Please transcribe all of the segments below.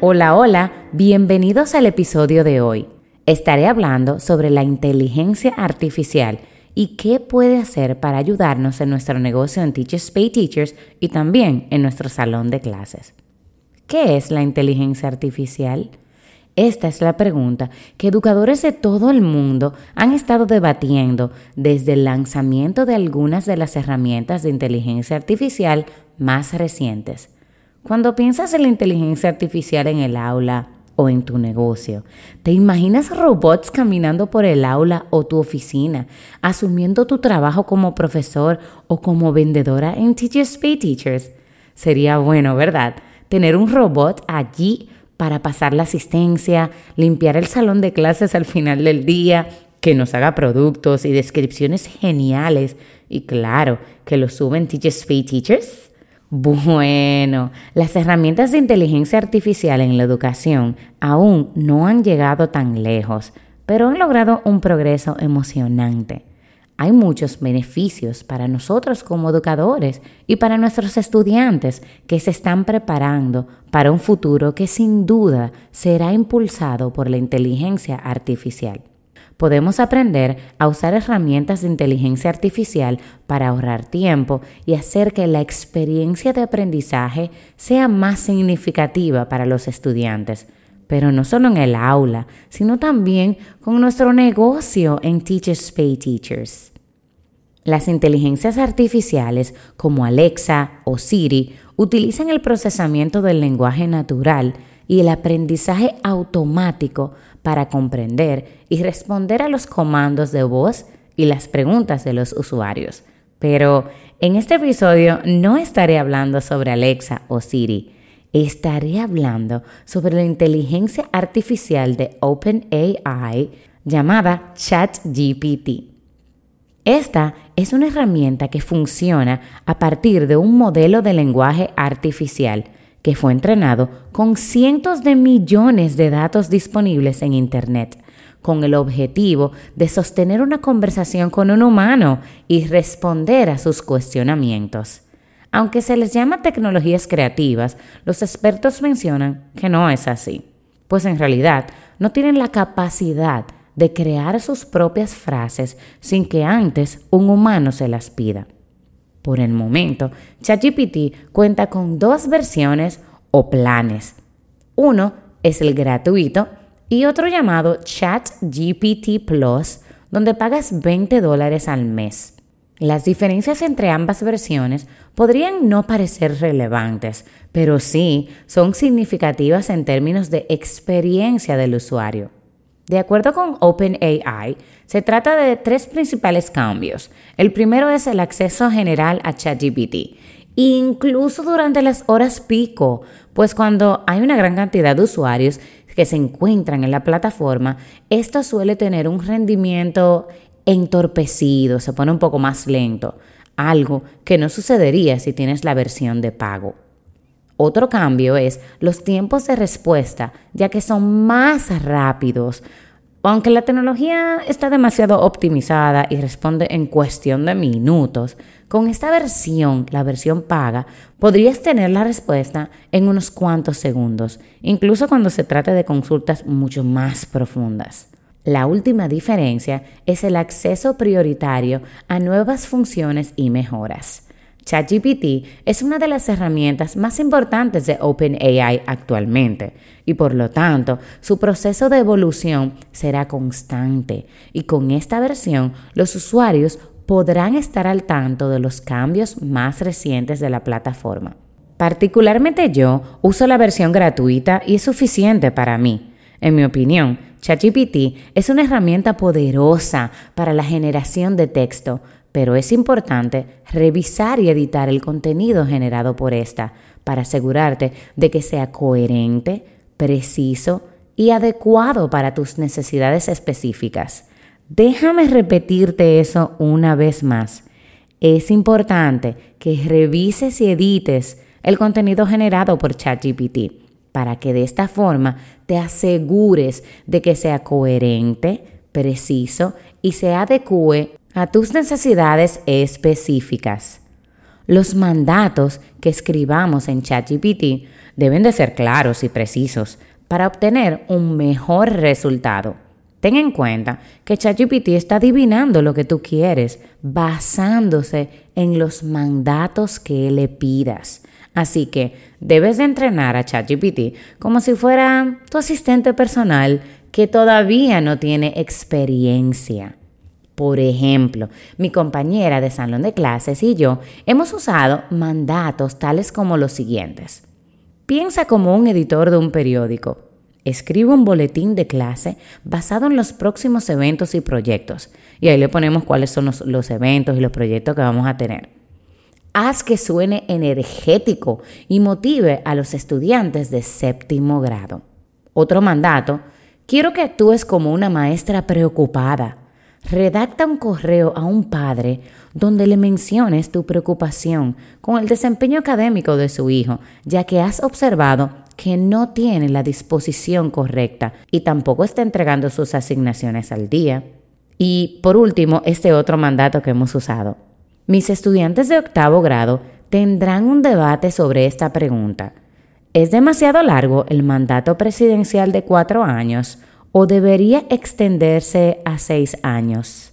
Hola, hola, bienvenidos al episodio de hoy. Estaré hablando sobre la inteligencia artificial y qué puede hacer para ayudarnos en nuestro negocio en Teachers Pay Teachers y también en nuestro salón de clases. ¿Qué es la inteligencia artificial? Esta es la pregunta que educadores de todo el mundo han estado debatiendo desde el lanzamiento de algunas de las herramientas de inteligencia artificial más recientes. Cuando piensas en la inteligencia artificial en el aula, o en tu negocio. ¿Te imaginas robots caminando por el aula o tu oficina, asumiendo tu trabajo como profesor o como vendedora en Teachers Pay Teachers? Sería bueno, ¿verdad? Tener un robot allí para pasar la asistencia, limpiar el salón de clases al final del día, que nos haga productos y descripciones geniales y claro, que lo suben Teachers Pay Teachers. Bueno, las herramientas de inteligencia artificial en la educación aún no han llegado tan lejos, pero han logrado un progreso emocionante. Hay muchos beneficios para nosotros como educadores y para nuestros estudiantes que se están preparando para un futuro que sin duda será impulsado por la inteligencia artificial podemos aprender a usar herramientas de inteligencia artificial para ahorrar tiempo y hacer que la experiencia de aprendizaje sea más significativa para los estudiantes, pero no solo en el aula, sino también con nuestro negocio en Teachers Pay Teachers. Las inteligencias artificiales como Alexa o Siri utilizan el procesamiento del lenguaje natural y el aprendizaje automático para comprender y responder a los comandos de voz y las preguntas de los usuarios. Pero en este episodio no estaré hablando sobre Alexa o Siri, estaré hablando sobre la inteligencia artificial de OpenAI llamada ChatGPT. Esta es una herramienta que funciona a partir de un modelo de lenguaje artificial que fue entrenado con cientos de millones de datos disponibles en Internet, con el objetivo de sostener una conversación con un humano y responder a sus cuestionamientos. Aunque se les llama tecnologías creativas, los expertos mencionan que no es así, pues en realidad no tienen la capacidad de crear sus propias frases sin que antes un humano se las pida. Por el momento, ChatGPT cuenta con dos versiones o planes. Uno es el gratuito y otro llamado ChatGPT Plus, donde pagas 20 dólares al mes. Las diferencias entre ambas versiones podrían no parecer relevantes, pero sí son significativas en términos de experiencia del usuario. De acuerdo con OpenAI, se trata de tres principales cambios. El primero es el acceso general a ChatGPT, incluso durante las horas pico, pues cuando hay una gran cantidad de usuarios que se encuentran en la plataforma, esto suele tener un rendimiento entorpecido, se pone un poco más lento, algo que no sucedería si tienes la versión de pago. Otro cambio es los tiempos de respuesta, ya que son más rápidos. Aunque la tecnología está demasiado optimizada y responde en cuestión de minutos, con esta versión, la versión paga, podrías tener la respuesta en unos cuantos segundos, incluso cuando se trate de consultas mucho más profundas. La última diferencia es el acceso prioritario a nuevas funciones y mejoras. ChatGPT es una de las herramientas más importantes de OpenAI actualmente y por lo tanto su proceso de evolución será constante y con esta versión los usuarios podrán estar al tanto de los cambios más recientes de la plataforma. Particularmente yo uso la versión gratuita y es suficiente para mí. En mi opinión, ChatGPT es una herramienta poderosa para la generación de texto, pero es importante revisar y editar el contenido generado por esta para asegurarte de que sea coherente, preciso y adecuado para tus necesidades específicas. Déjame repetirte eso una vez más. Es importante que revises y edites el contenido generado por ChatGPT para que de esta forma te asegures de que sea coherente, preciso y se adecue a tus necesidades específicas. Los mandatos que escribamos en ChatGPT deben de ser claros y precisos para obtener un mejor resultado. Ten en cuenta que ChatGPT está adivinando lo que tú quieres basándose en los mandatos que le pidas. Así que debes de entrenar a ChatGPT como si fuera tu asistente personal que todavía no tiene experiencia. Por ejemplo, mi compañera de salón de clases y yo hemos usado mandatos tales como los siguientes. Piensa como un editor de un periódico. Escribe un boletín de clase basado en los próximos eventos y proyectos. Y ahí le ponemos cuáles son los, eventos y los proyectos que vamos a tener. Haz que suene energético y motive a los estudiantes de séptimo grado. Otro mandato, quiero que actúes como una maestra preocupada Redacta un correo a un padre donde le menciones tu preocupación con el desempeño académico de su hijo, ya que has observado que no tiene la disposición correcta y tampoco está entregando sus asignaciones al día. Y por último, este otro mandato que hemos usado. Mis estudiantes de octavo grado tendrán un debate sobre esta pregunta. ¿Es demasiado largo el mandato presidencial de cuatro años o debería extenderse a seis años.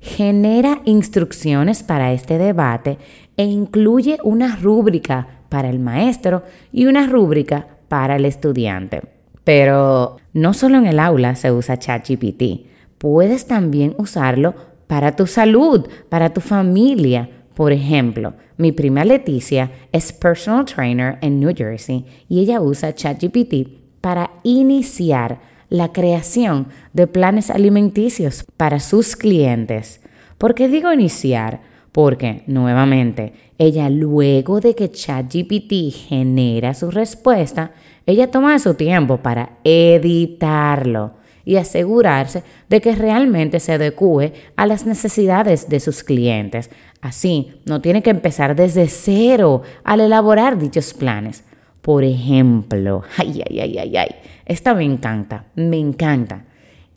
Genera instrucciones para este debate e incluye una rúbrica para el maestro y una rúbrica para el estudiante. Pero no solo en el aula se usa ChatGPT, puedes también usarlo para tu salud, para tu familia. Por ejemplo, mi prima Leticia es personal trainer en New Jersey y ella usa ChatGPT para iniciar la creación de planes alimenticios para sus clientes. ¿Por qué digo iniciar? Porque, nuevamente, ella luego de que ChatGPT genera su respuesta, ella toma su tiempo para editarlo y asegurarse de que realmente se adecue a las necesidades de sus clientes. Así, no tiene que empezar desde cero al elaborar dichos planes. Por ejemplo, ay, ay, ay, ay, ay, esta me encanta, me encanta.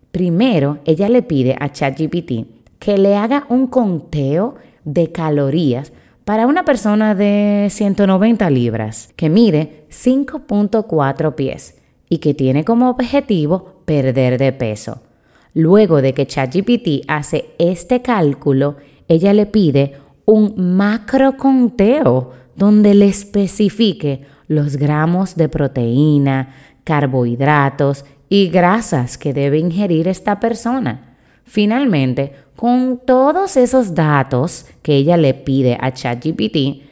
Primero, ella le pide a ChatGPT que le haga un conteo de calorías para una persona de 190 libras que mide 5.4 pies y que tiene como objetivo perder de peso. Luego de que ChatGPT hace este cálculo, ella le pide un macro conteo donde le especifique los gramos de proteína, carbohidratos y grasas que debe ingerir esta persona. Finalmente, con todos esos datos que ella le pide a ChatGPT,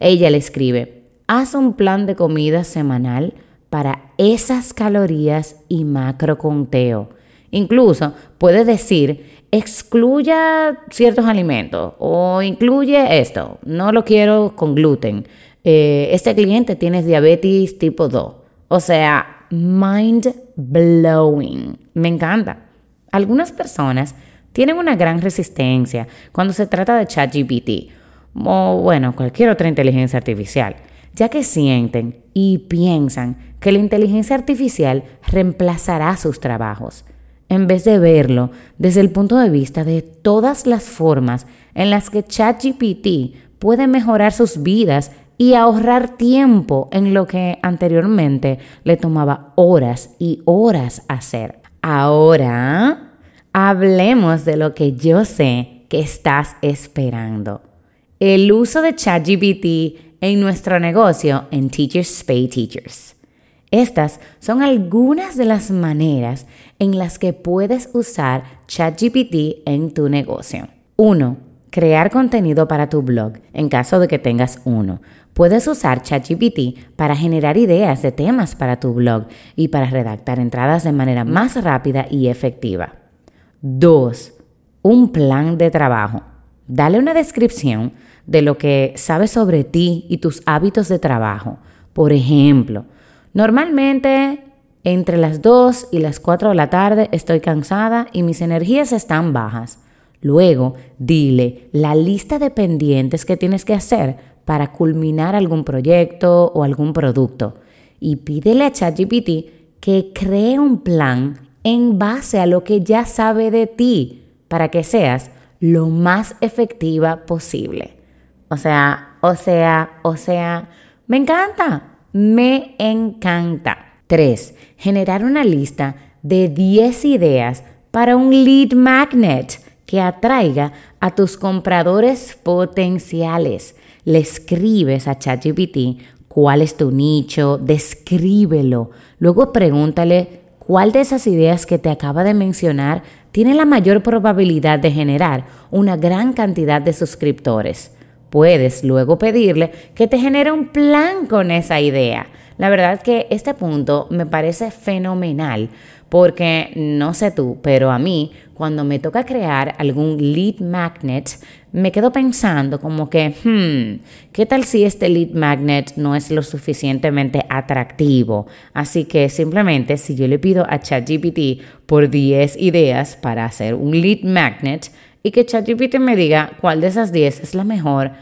ella le escribe, haz un plan de comida semanal para esas calorías y macro conteo. Incluso puede decir, excluya ciertos alimentos o incluye esto, no lo quiero con gluten. Eh, este cliente tiene diabetes tipo 2. O sea, mind blowing. Me encanta. Algunas personas tienen una gran resistencia cuando se trata de ChatGPT o, bueno, cualquier otra inteligencia artificial, ya que sienten y piensan que la inteligencia artificial reemplazará sus trabajos, en vez de verlo desde el punto de vista de todas las formas en las que ChatGPT puede mejorar sus vidas y ahorrar tiempo en lo que anteriormente le tomaba horas y horas hacer. Ahora, hablemos de lo que yo sé que estás esperando. El uso de ChatGPT en nuestro negocio en Teachers Pay Teachers. Estas son algunas de las maneras en las que puedes usar ChatGPT en tu negocio. 1. Crear contenido para tu blog, en caso de que tengas uno. Puedes usar ChatGPT para generar ideas de temas para tu blog y para redactar entradas de manera más rápida y efectiva. 2. Un plan de trabajo. Dale una descripción de lo que sabes sobre ti y tus hábitos de trabajo. Por ejemplo, normalmente entre las 2 y las 4 de la tarde estoy cansada y mis energías están bajas. Luego, dile la lista de pendientes que tienes que hacer para culminar algún proyecto o algún producto. Y pídele a ChatGPT que cree un plan en base a lo que ya sabe de ti para que seas lo más efectiva posible. O sea, o sea, o sea, me encanta, me encanta. 3. Generar una lista de 10 ideas para un lead magnet que atraiga a tus compradores potenciales. Le escribes a ChatGPT cuál es tu nicho, descríbelo. Luego pregúntale cuál de esas ideas que te acaba de mencionar tiene la mayor probabilidad de generar una gran cantidad de suscriptores. Puedes luego pedirle que te genere un plan con esa idea. La verdad que este punto me parece fenomenal porque no sé tú, pero a mí cuando me toca crear algún lead magnet, me quedo pensando como que, hmm, ¿qué tal si este lead magnet no es lo suficientemente atractivo? Así que simplemente si yo le pido a ChatGPT por 10 ideas para hacer un lead magnet y que ChatGPT me diga cuál de esas 10 es la mejor,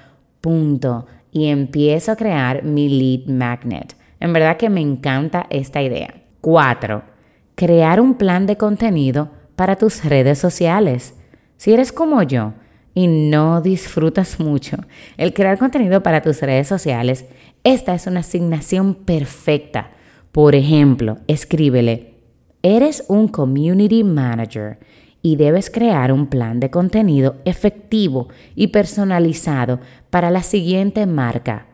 punto. Y empiezo a crear mi lead magnet. En verdad que me encanta esta idea. 4. Crear un plan de contenido para tus redes sociales. Si eres como yo y no disfrutas mucho el crear contenido para tus redes sociales, esta es una asignación perfecta. Por ejemplo, escríbele, eres un community manager y debes crear un plan de contenido efectivo y personalizado para la siguiente marca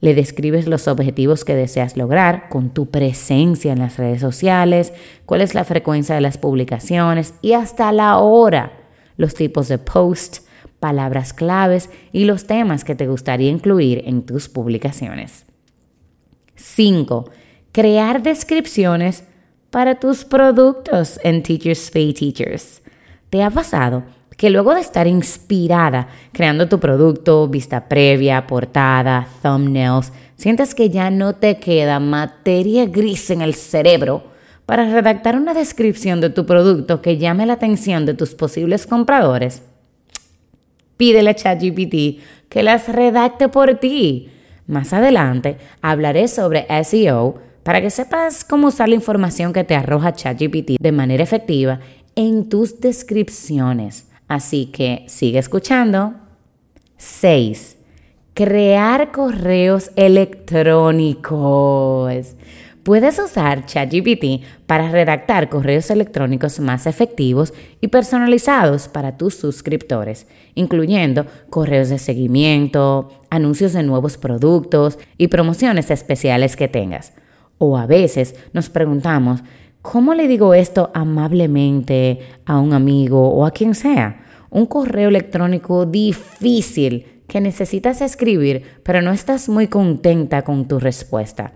le describes los objetivos que deseas lograr con tu presencia en las redes sociales, cuál es la frecuencia de las publicaciones y hasta la hora, los tipos de post, palabras claves y los temas que te gustaría incluir en tus publicaciones. 5. Crear descripciones para tus productos en Teachers Pay Teachers. ¿Te ha pasado que luego de estar inspirada creando tu producto, vista previa, portada, thumbnails, sientes que ya no te queda materia gris en el cerebro para redactar una descripción de tu producto que llame la atención de tus posibles compradores? Pídele a ChatGPT que las redacte por ti. Más adelante hablaré sobre SEO para que sepas cómo usar la información que te arroja ChatGPT de manera efectiva en tus descripciones. Así que sigue escuchando. 6. Crear correos electrónicos. Puedes usar ChatGPT para redactar correos electrónicos más efectivos y personalizados para tus suscriptores, incluyendo correos de seguimiento, anuncios de nuevos productos y promociones especiales que tengas. O a veces nos preguntamos, ¿Cómo le digo esto amablemente a un amigo o a quien sea? Un correo electrónico difícil que necesitas escribir, pero no estás muy contenta con tu respuesta.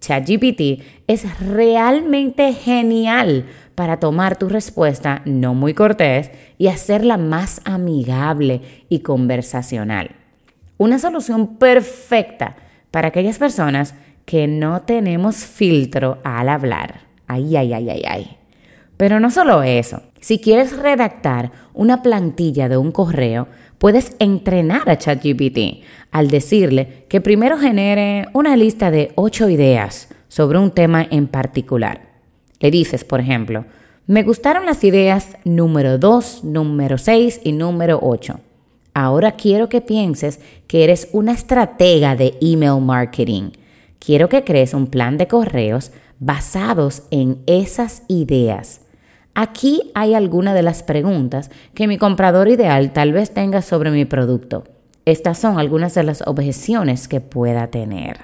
ChatGPT es realmente genial para tomar tu respuesta no muy cortés y hacerla más amigable y conversacional. Una solución perfecta para aquellas personas que no tenemos filtro al hablar. Ay, ay, ay, ay, ay. Pero no solo eso. Si quieres redactar una plantilla de un correo, puedes entrenar a ChatGPT al decirle que primero genere una lista de ocho ideas sobre un tema en particular. Le dices, por ejemplo, me gustaron las ideas número 2, número 6 y número 8. Ahora quiero que pienses que eres una estratega de email marketing. Quiero que crees un plan de correos basados en esas ideas. Aquí hay algunas de las preguntas que mi comprador ideal tal vez tenga sobre mi producto. Estas son algunas de las objeciones que pueda tener.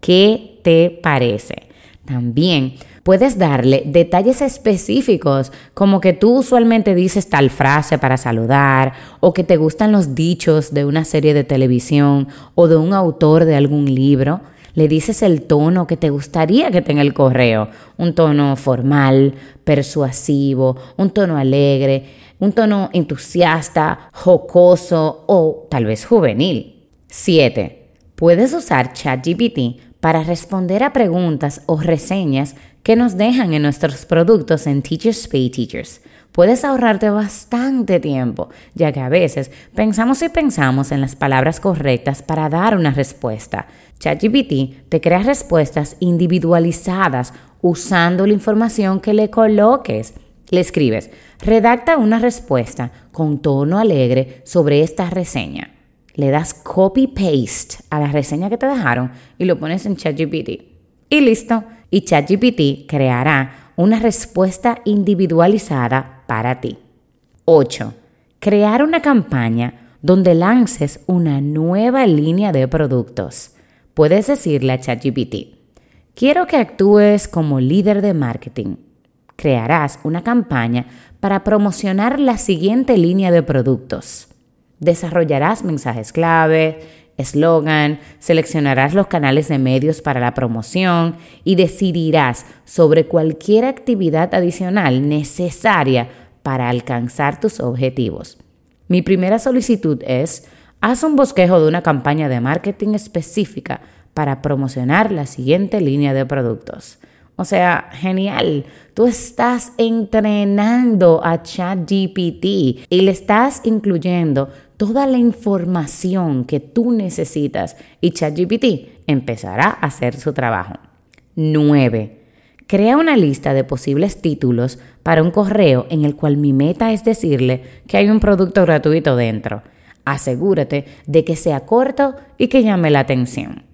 ¿Qué te parece? También puedes darle detalles específicos como que tú usualmente dices tal frase para saludar o que te gustan los dichos de una serie de televisión o de un autor de algún libro Le dices el tono que te gustaría que tenga el correo. Un tono formal, persuasivo, un tono alegre, un tono entusiasta, jocoso o tal vez juvenil. 7. Puedes usar ChatGPT para responder a preguntas o reseñas que nos dejan en nuestros productos en Teachers Pay Teachers. Puedes ahorrarte bastante tiempo, ya que a veces pensamos y pensamos en las palabras correctas para dar una respuesta. ChatGPT te crea respuestas individualizadas usando la información que le coloques. Le escribes, redacta una respuesta con tono alegre sobre esta reseña. Le das copy-paste a la reseña que te dejaron y lo pones en ChatGPT. Y listo. Y ChatGPT creará una respuesta individualizada para ti. 8. Crear una campaña donde lances una nueva línea de productos. Puedes decirle a ChatGPT, quiero que actúes como líder de marketing crearás una campaña para promocionar la siguiente línea de productos. Desarrollarás mensajes clave, eslogan, seleccionarás los canales de medios para la promoción y decidirás sobre cualquier actividad adicional necesaria para alcanzar tus objetivos. Mi primera solicitud es, haz un bosquejo de una campaña de marketing específica para promocionar la siguiente línea de productos. O sea, genial. Tú estás entrenando a ChatGPT y le estás incluyendo toda la información que tú necesitas y ChatGPT empezará a hacer su trabajo. 9. Crea una lista de posibles títulos para un correo en el cual mi meta es decirle que hay un producto gratuito dentro. Asegúrate de que sea corto y que llame la atención.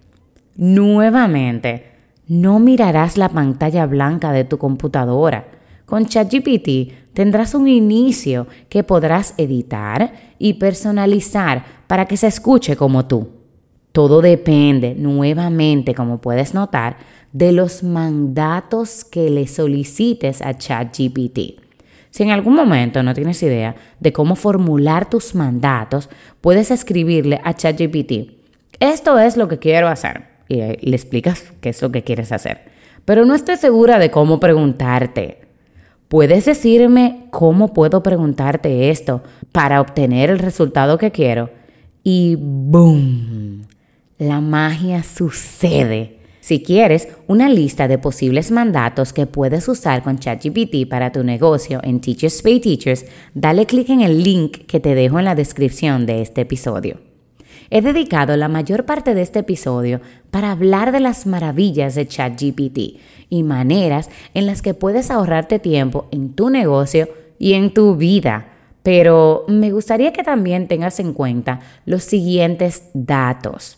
Nuevamente, no mirarás la pantalla blanca de tu computadora. Con ChatGPT tendrás un inicio que podrás editar y personalizar para que se escuche como tú. Todo depende, nuevamente, como puedes notar, de los mandatos que le solicites a ChatGPT. Si en algún momento no tienes idea de cómo formular tus mandatos, puedes escribirle a ChatGPT, esto es lo que quiero hacer y le explicas qué es lo que quieres hacer. Pero no estoy segura de cómo preguntarte. ¿Puedes decirme cómo puedo preguntarte esto para obtener el resultado que quiero? Y ¡boom! La magia sucede. Si quieres una lista de posibles mandatos que puedes usar con ChatGPT para tu negocio en Teachers Pay Teachers, dale clic en el link que te dejo en la descripción de este episodio. He dedicado la mayor parte de este episodio para hablar de las maravillas de ChatGPT y maneras en las que puedes ahorrarte tiempo en tu negocio y en tu vida. Pero me gustaría que también tengas en cuenta los siguientes datos.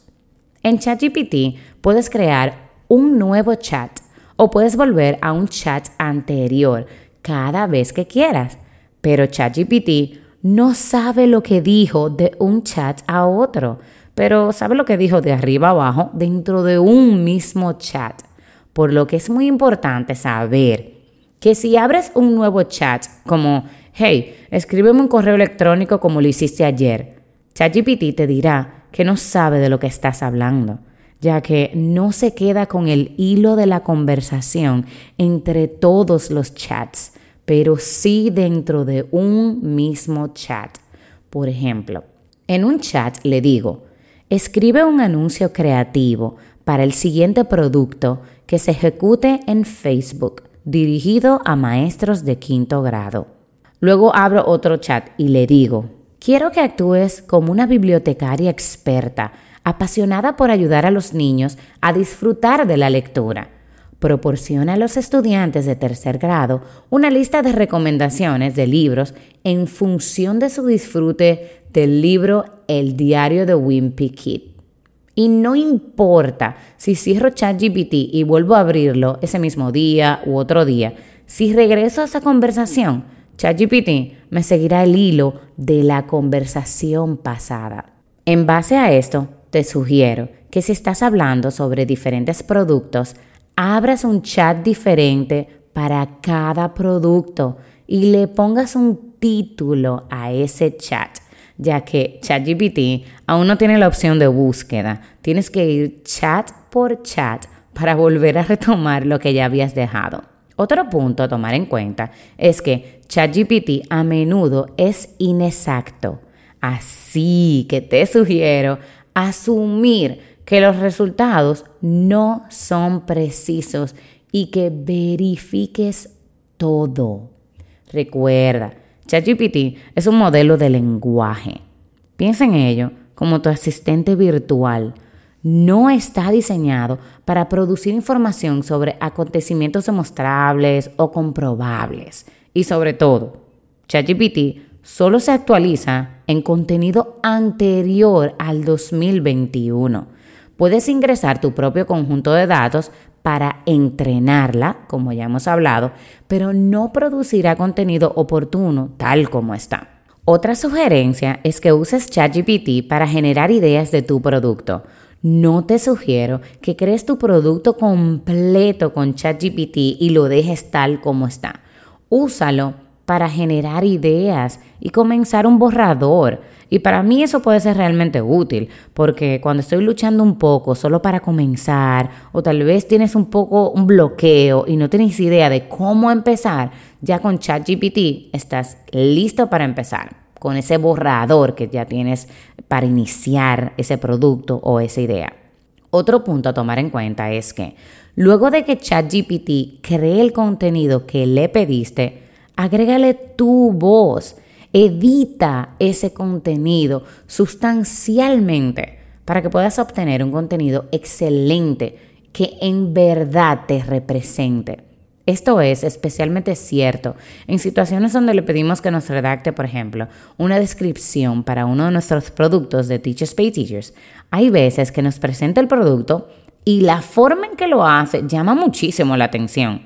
En ChatGPT puedes crear un nuevo chat o puedes volver a un chat anterior cada vez que quieras. Pero ChatGPT no sabe lo que dijo de un chat a otro, pero sabe lo que dijo de arriba abajo dentro de un mismo chat. Por lo que es muy importante saber que si abres un nuevo chat como, hey, escríbeme un correo electrónico como lo hiciste ayer, ChatGPT te dirá que no sabe de lo que estás hablando, ya que no se queda con el hilo de la conversación entre todos los chats pero sí dentro de un mismo chat. Por ejemplo, en un chat le digo, escribe un anuncio creativo para el siguiente producto que se ejecute en Facebook dirigido a maestros de quinto grado. Luego abro otro chat y le digo, quiero que actúes como una bibliotecaria experta, apasionada por ayudar a los niños a disfrutar de la lectura proporciona a los estudiantes de tercer grado una lista de recomendaciones de libros en función de su disfrute del libro El diario de Wimpy Kid. Y no importa si cierro ChatGPT y vuelvo a abrirlo ese mismo día u otro día, si regreso a esa conversación, ChatGPT me seguirá el hilo de la conversación pasada. En base a esto, te sugiero que si estás hablando sobre diferentes productos, abras un chat diferente para cada producto y le pongas un título a ese chat, ya que ChatGPT aún no tiene la opción de búsqueda. Tienes que ir chat por chat para volver a retomar lo que ya habías dejado. Otro punto a tomar en cuenta es que ChatGPT a menudo es inexacto. Así que te sugiero asumir que los resultados no son precisos y que verifiques todo. Recuerda, ChatGPT es un modelo de lenguaje. Piensa en ello como tu asistente virtual no está diseñado para producir información sobre acontecimientos demostrables o comprobables. Y sobre todo, ChatGPT solo se actualiza en contenido anterior al 2021. Puedes ingresar tu propio conjunto de datos para entrenarla, como ya hemos hablado, pero no producirá contenido oportuno tal como está. Otra sugerencia es que uses ChatGPT para generar ideas de tu producto. No te sugiero que crees tu producto completo con ChatGPT y lo dejes tal como está. Úsalo para generar ideas y comenzar un borrador. Y para mí eso puede ser realmente útil, porque cuando estoy luchando un poco solo para comenzar, o tal vez tienes un poco un bloqueo y no tienes idea de cómo empezar, ya con ChatGPT estás listo para empezar con ese borrador que ya tienes para iniciar ese producto o esa idea. Otro punto a tomar en cuenta es que luego de que ChatGPT cree el contenido que le pediste, agrégale tu voz, edita ese contenido sustancialmente para que puedas obtener un contenido excelente que en verdad te represente. Esto es especialmente cierto en situaciones donde le pedimos que nos redacte, por ejemplo, una descripción para uno de nuestros productos de Teachers Pay Teachers. Hay veces que nos presenta el producto y la forma en que lo hace llama muchísimo la atención,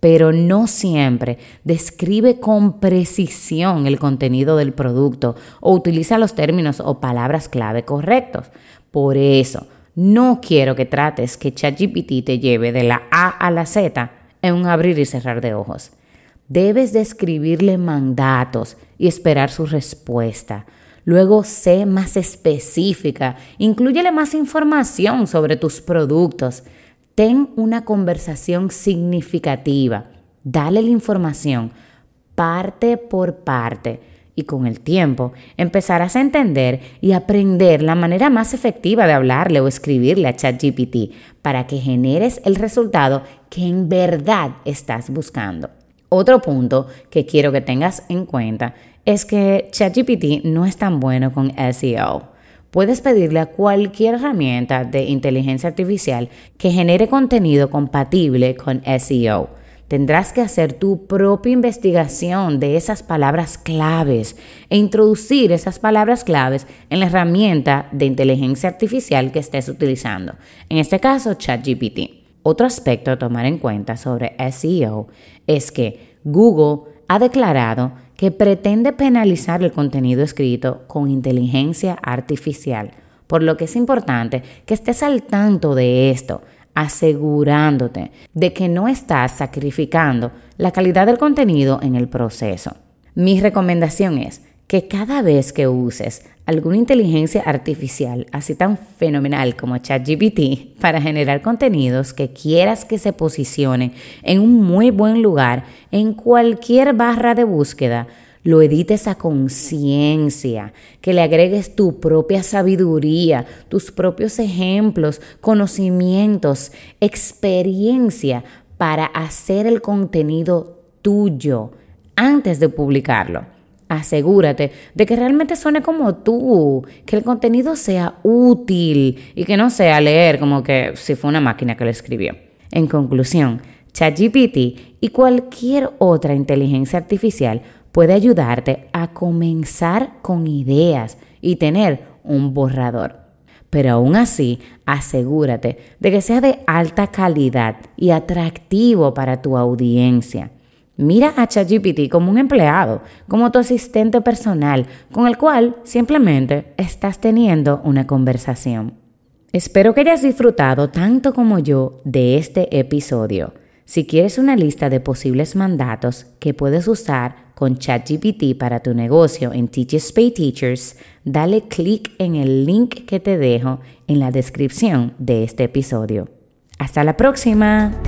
pero no siempre describe con precisión el contenido del producto o utiliza los términos o palabras clave correctos. Por eso, no quiero que trates que ChatGPT te lleve de la A a la Z en un abrir y cerrar de ojos. Debes de escribirle mandatos y esperar su respuesta. Luego sé más específica, incluyele más información sobre tus productos. Ten una conversación significativa. Dale la información parte por parte y con el tiempo empezarás a entender y aprender la manera más efectiva de hablarle o escribirle a ChatGPT para que generes el resultado que en verdad estás buscando. Otro punto que quiero que tengas en cuenta es que ChatGPT no es tan bueno con SEO. Puedes pedirle a cualquier herramienta de inteligencia artificial que genere contenido compatible con SEO. Tendrás que hacer tu propia investigación de esas palabras claves e introducir esas palabras claves en la herramienta de inteligencia artificial que estés utilizando, en este caso ChatGPT. Otro aspecto a tomar en cuenta sobre SEO es que Google ha declarado que pretende penalizar el contenido escrito con inteligencia artificial, por lo que es importante que estés al tanto de esto asegurándote de que no estás sacrificando la calidad del contenido en el proceso. Mi recomendación es que cada vez que uses alguna inteligencia artificial así tan fenomenal como ChatGPT para generar contenidos que quieras que se posicionen en un muy buen lugar en cualquier barra de búsqueda, lo edites a conciencia, que le agregues tu propia sabiduría, tus propios ejemplos, conocimientos, experiencia para hacer el contenido tuyo antes de publicarlo. Asegúrate de que realmente suene como tú, que el contenido sea útil y que no sea leer como que si fue una máquina que lo escribió. En conclusión, ChatGPT y cualquier otra inteligencia artificial puede ayudarte a comenzar con ideas y tener un borrador. Pero aún así, asegúrate de que sea de alta calidad y atractivo para tu audiencia. Mira a ChatGPT como un empleado, como tu asistente personal, con el cual simplemente estás teniendo una conversación. Espero que hayas disfrutado tanto como yo de este episodio. Si quieres una lista de posibles mandatos que puedes usar con ChatGPT para tu negocio en Teachers Pay Teachers, dale clic en el link que te dejo en la descripción de este episodio. Hasta la próxima.